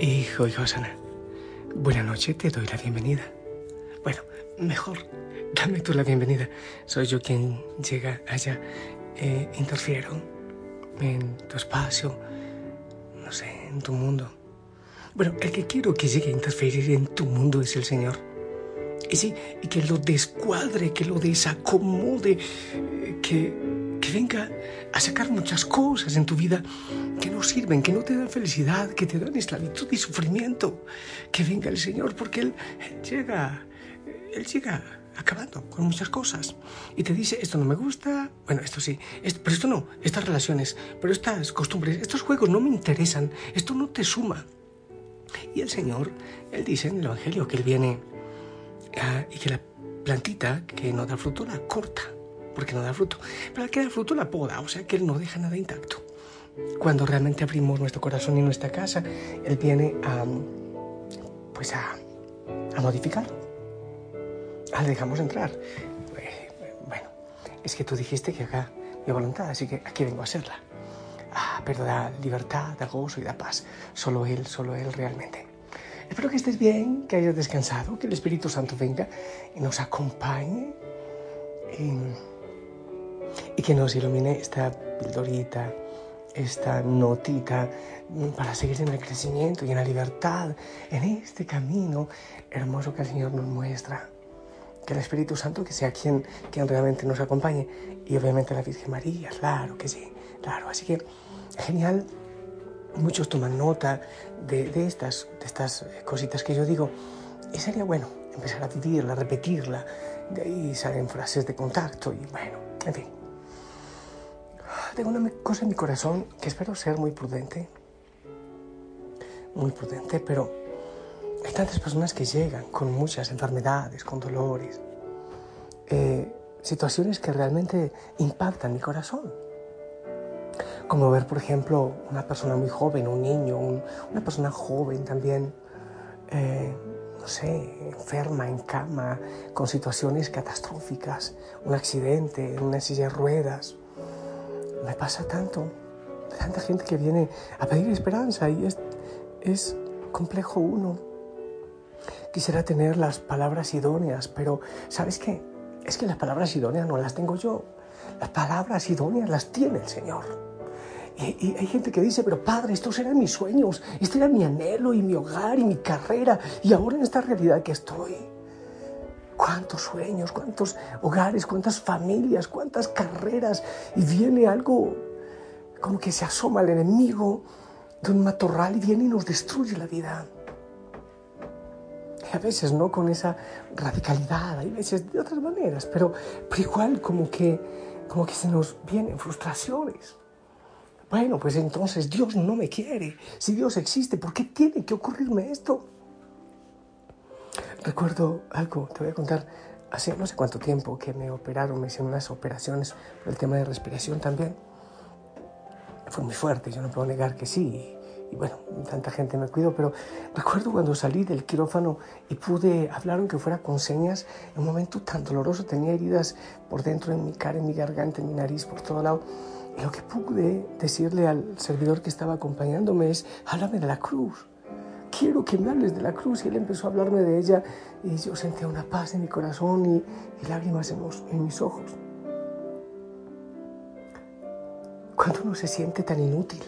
Hijo y Josana, buena noche, te doy la bienvenida. Bueno, mejor, dame tú la bienvenida. Soy yo quien llega allá, eh, interfiero en tu espacio, no sé, en tu mundo. Bueno, el que quiero que llegue a interferir en tu mundo es el Señor. Y sí, y que lo descuadre, que lo desacomode, eh, que, venga a sacar muchas cosas en tu vida que no sirven, que no te dan felicidad, que te dan esclavitud y sufrimiento. Que venga el Señor porque Él, llega, Él llega acabando con muchas cosas y te dice esto no me gusta, bueno, esto sí, pero esto no, estas relaciones, pero estas costumbres, estos juegos no me interesan, esto no te suma. Y el Señor, Él dice en el Evangelio que Él viene ah, y que la plantita que no da fruto la corta, porque no da fruto. Pero la que da fruto la poda, o sea que Él no deja nada intacto. Cuando realmente abrimos nuestro corazón y nuestra casa, Él viene a, pues a, a modificarlo. Ah, dejamos entrar. Bueno, es que tú dijiste que acá mi voluntad, así que aquí vengo a hacerla. Ah, pero da libertad, da gozo y da paz. Solo Él, solo Él realmente. Espero que estés bien, que hayas descansado, que el Espíritu Santo venga y nos acompañe y que nos ilumine esta pildorita, esta notita para seguir en el crecimiento y en la libertad, en este camino hermoso que el Señor nos muestra. Que el Espíritu Santo que sea quien, quien realmente nos acompañe y obviamente la Virgen María, claro que sí, claro. Así que genial, muchos toman nota de, de, estas, de estas cositas que yo digo y sería bueno empezar a vivirla, a repetirla. De ahí salen frases de contacto y bueno, en fin. Tengo una cosa en mi corazón que espero ser muy prudente, muy prudente, pero hay tantas personas que llegan con muchas enfermedades, con dolores, eh, situaciones que realmente impactan mi corazón. Como ver, por ejemplo, una persona muy joven, un niño, una persona joven también, eh, no sé, enferma en cama, con situaciones catastróficas, un accidente, en una silla de ruedas. Me pasa tanto, tanta gente que viene a pedir esperanza y es, complejo uno. Quisiera tener las palabras idóneas, pero ¿sabes qué? Es que las palabras idóneas no las tengo yo. Las palabras idóneas las tiene el Señor. Y, hay gente que dice, pero Padre, estos eran mis sueños, este era mi anhelo y mi hogar y mi carrera, y ahora en esta realidad que estoy. ¿Cuántos sueños, cuántos hogares, cuántas familias, cuántas carreras? Y viene algo como que se asoma el enemigo de un matorral y viene y nos destruye la vida. Y a veces no con esa radicalidad, hay veces de otras maneras, pero, pero igual como que, como que se nos vienen frustraciones. Bueno, pues entonces Dios no me quiere. Si Dios existe, ¿por qué tiene que ocurrirme esto? Recuerdo algo, te voy a contar, hace no sé cuánto tiempo que me operaron, me hicieron unas operaciones por el tema de respiración también. Fue muy fuerte, yo no puedo negar que sí. Y bueno, tanta gente me cuidó, pero recuerdo cuando salí del quirófano y pude hablar aunque fuera con señas, en un momento tan doloroso, tenía heridas por dentro en mi cara, en mi garganta, en mi nariz, por todo lado y lo que pude decirle al servidor que estaba acompañándome es, háblame de la cruz. Quiero que me hables de la cruz. Y él empezó a hablarme de ella y yo sentía una paz en mi corazón y, y lágrimas en, los, en mis ojos. Cuando uno se siente tan inútil,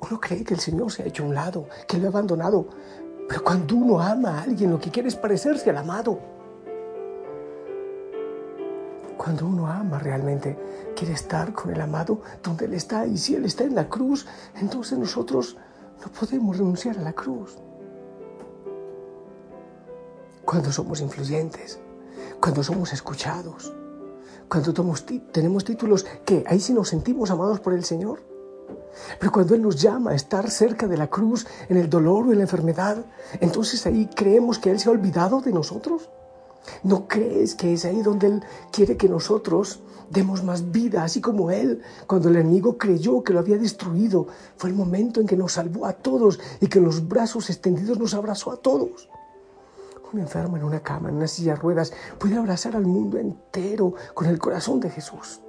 uno cree que el Señor se ha hecho a un lado, que lo ha abandonado. Pero cuando uno ama a alguien, lo que quiere es parecerse al amado. Cuando uno ama realmente, quiere estar con el amado donde Él está. Y si Él está en la cruz, entonces nosotros no podemos renunciar a la cruz. Cuando somos influyentes, cuando somos escuchados, cuando tenemos títulos que ahí sí nos sentimos amados por el Señor. Pero cuando Él nos llama a estar cerca de la cruz, en el dolor o en la enfermedad, entonces ahí creemos que Él se ha olvidado de nosotros. ¿No crees que es ahí donde Él quiere que nosotros demos más vida, así como Él, cuando el enemigo creyó que lo había destruido, fue el momento en que nos salvó a todos y que los brazos extendidos nos abrazó a todos? Un enfermo en una cama, en una silla de ruedas, puede abrazar al mundo entero con el corazón de Jesús.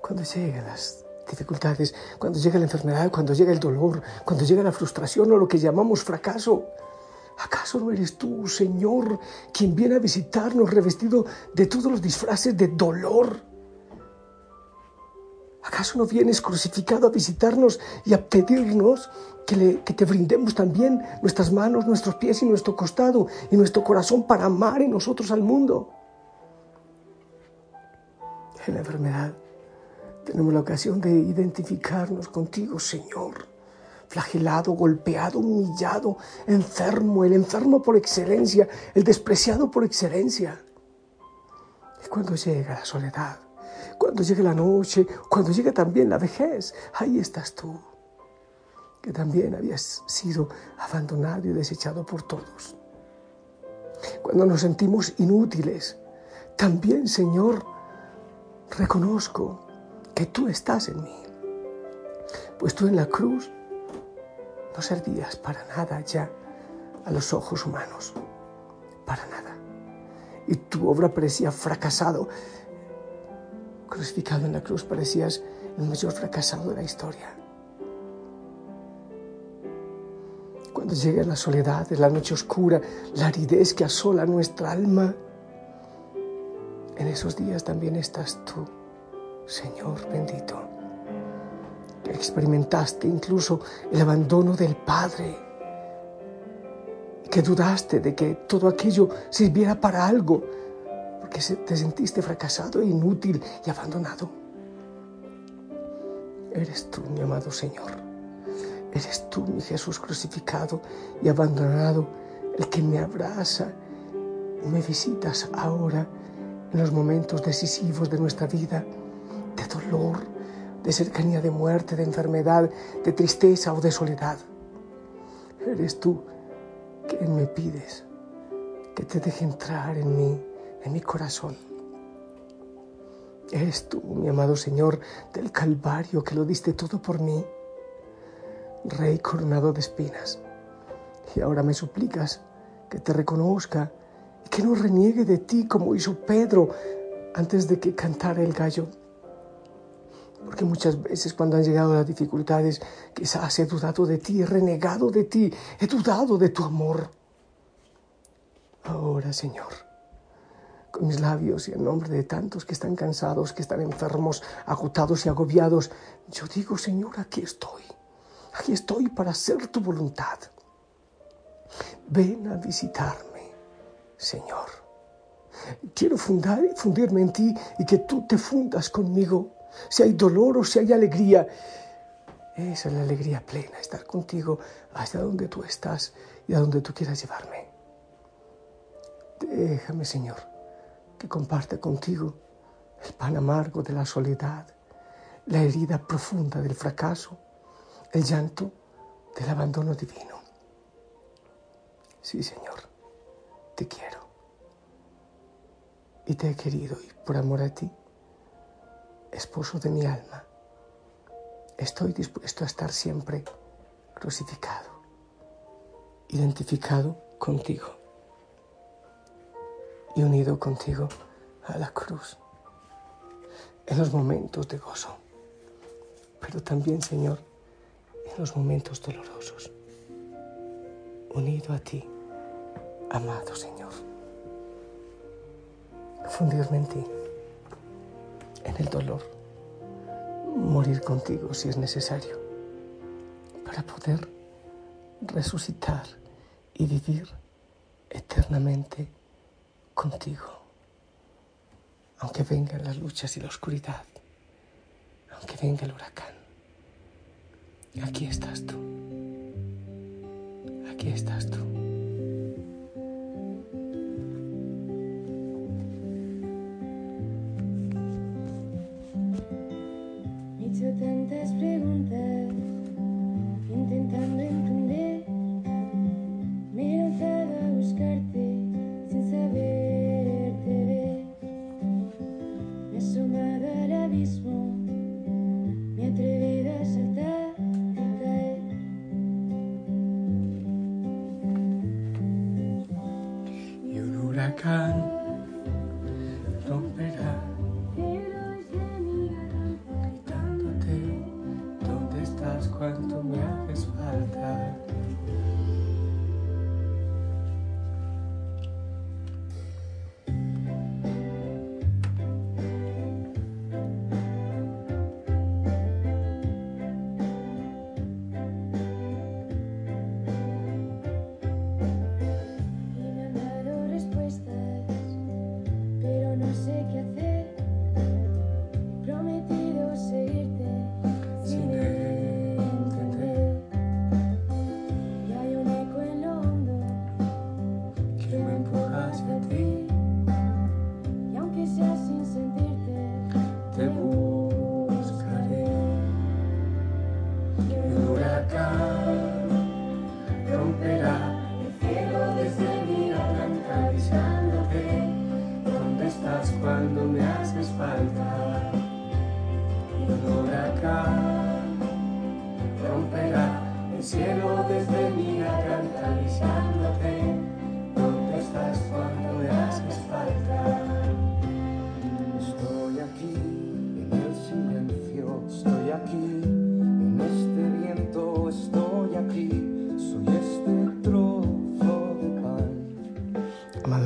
Cuando llegan las dificultades, cuando llega la enfermedad, cuando llega el dolor, cuando llega la frustración o lo que llamamos fracaso. ¿Acaso no eres tú, Señor, quien viene a visitarnos revestido de todos los disfraces de dolor? ¿Acaso no vienes crucificado a visitarnos y a pedirnos que, que, te brindemos también nuestras manos, nuestros pies y nuestro costado y nuestro corazón para amar en nosotros al mundo? En la enfermedad tenemos la ocasión de identificarnos contigo, Señor. Flagelado, golpeado, humillado, enfermo, el enfermo por excelencia, el despreciado por excelencia. Cuando llega la soledad, cuando llegue la noche, cuando llegue también la vejez, ahí estás tú, que también habías sido abandonado y desechado por todos. Cuando nos sentimos inútiles, también, Señor, reconozco que tú estás en mí. Pues tú en la cruz no servías para nada ya a los ojos humanos, para nada. Y tu obra parecía fracasado. Crucificado en la cruz parecías el mayor fracasado de la historia. Cuando llega la soledad, la noche oscura, la aridez que asola nuestra alma, en esos días también estás tú, Señor bendito, experimentaste incluso el abandono del Padre, que dudaste de que todo aquello sirviera para algo, porque te sentiste fracasado inútil y abandonado. Eres tú, mi amado Señor. Eres tú, mi Jesús crucificado y abandonado, el que me abraza y me visitas ahora en los momentos decisivos de nuestra vida, de dolor, de cercanía de muerte, de enfermedad, de tristeza o de soledad. Eres tú quien me pides que te deje entrar en mí, en mi corazón. Eres tú, mi amado Señor, del Calvario que lo diste todo por mí, Rey coronado de espinas. Y ahora me suplicas que te reconozca que no reniegue de ti como hizo Pedro antes de que cantara el gallo. Porque muchas veces cuando han llegado las dificultades, quizás he dudado de ti, he renegado de ti, he dudado de tu amor. Ahora, Señor, con mis labios y en nombre de tantos que están cansados, que están enfermos, agotados y agobiados, yo digo, Señor, aquí estoy. Aquí estoy para hacer tu voluntad. Ven a visitarme Señor. Quiero fundar, fundirme en ti y que tú te fundas conmigo. Si hay dolor o si hay alegría, esa es la alegría plena, estar contigo hasta donde tú estás y a donde tú quieras llevarme. Déjame, Señor, que comparte contigo el pan amargo de la soledad, la herida profunda del fracaso, el llanto del abandono divino. Sí, Señor te quiero y te he querido y por amor a ti, esposo de mi alma, estoy dispuesto a estar siempre crucificado, identificado contigo y unido contigo a la cruz. En los momentos de gozo, pero también, Señor, en los momentos dolorosos, unido a ti amado Señor. Fundirme en ti, el dolor, morir contigo si es necesario, para poder resucitar y vivir eternamente contigo. Aunque vengan las luchas y la oscuridad, aunque venga el huracán, aquí estás tú. Aquí estás tú.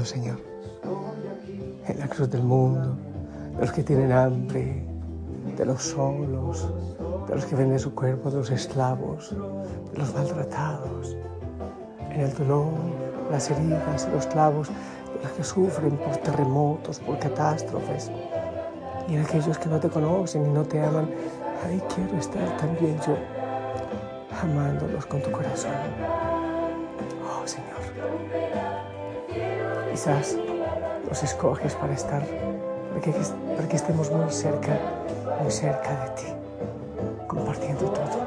Señor, en la cruz del mundo, los que tienen hambre, de los solos, de los que venden su cuerpo, de los esclavos, de los maltratados, en el dolor, las heridas, los clavos, de los que sufren por terremotos, por catástrofes, y en aquellos que no te conocen y no te aman. Ahí quiero estar también yo, amándolos con tu corazón. Oh Señor, quizás los escoges para estar, para que, estemos muy cerca, muy cerca de ti compartiendo todo.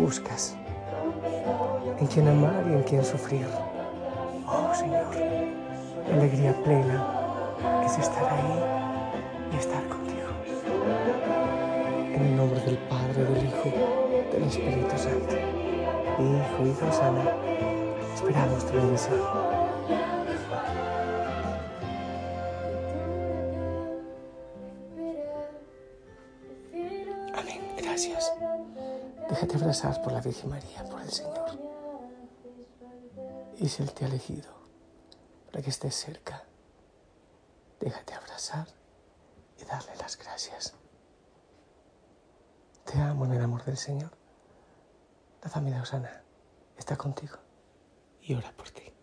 Buscas en quien amar y en quien sufrir. Oh Señor, alegría plena es estar ahí y estar contigo. En el nombre del Padre, del Hijo, del Espíritu Santo. Hijo, Hijo Sana, esperamos tu bendición. Gracias. Déjate abrazar por la Virgen María, por el Señor. Y si Él te ha elegido para que estés cerca, déjate abrazar y darle las gracias. Te amo en el amor del Señor. La familia Osana está contigo y ora por ti.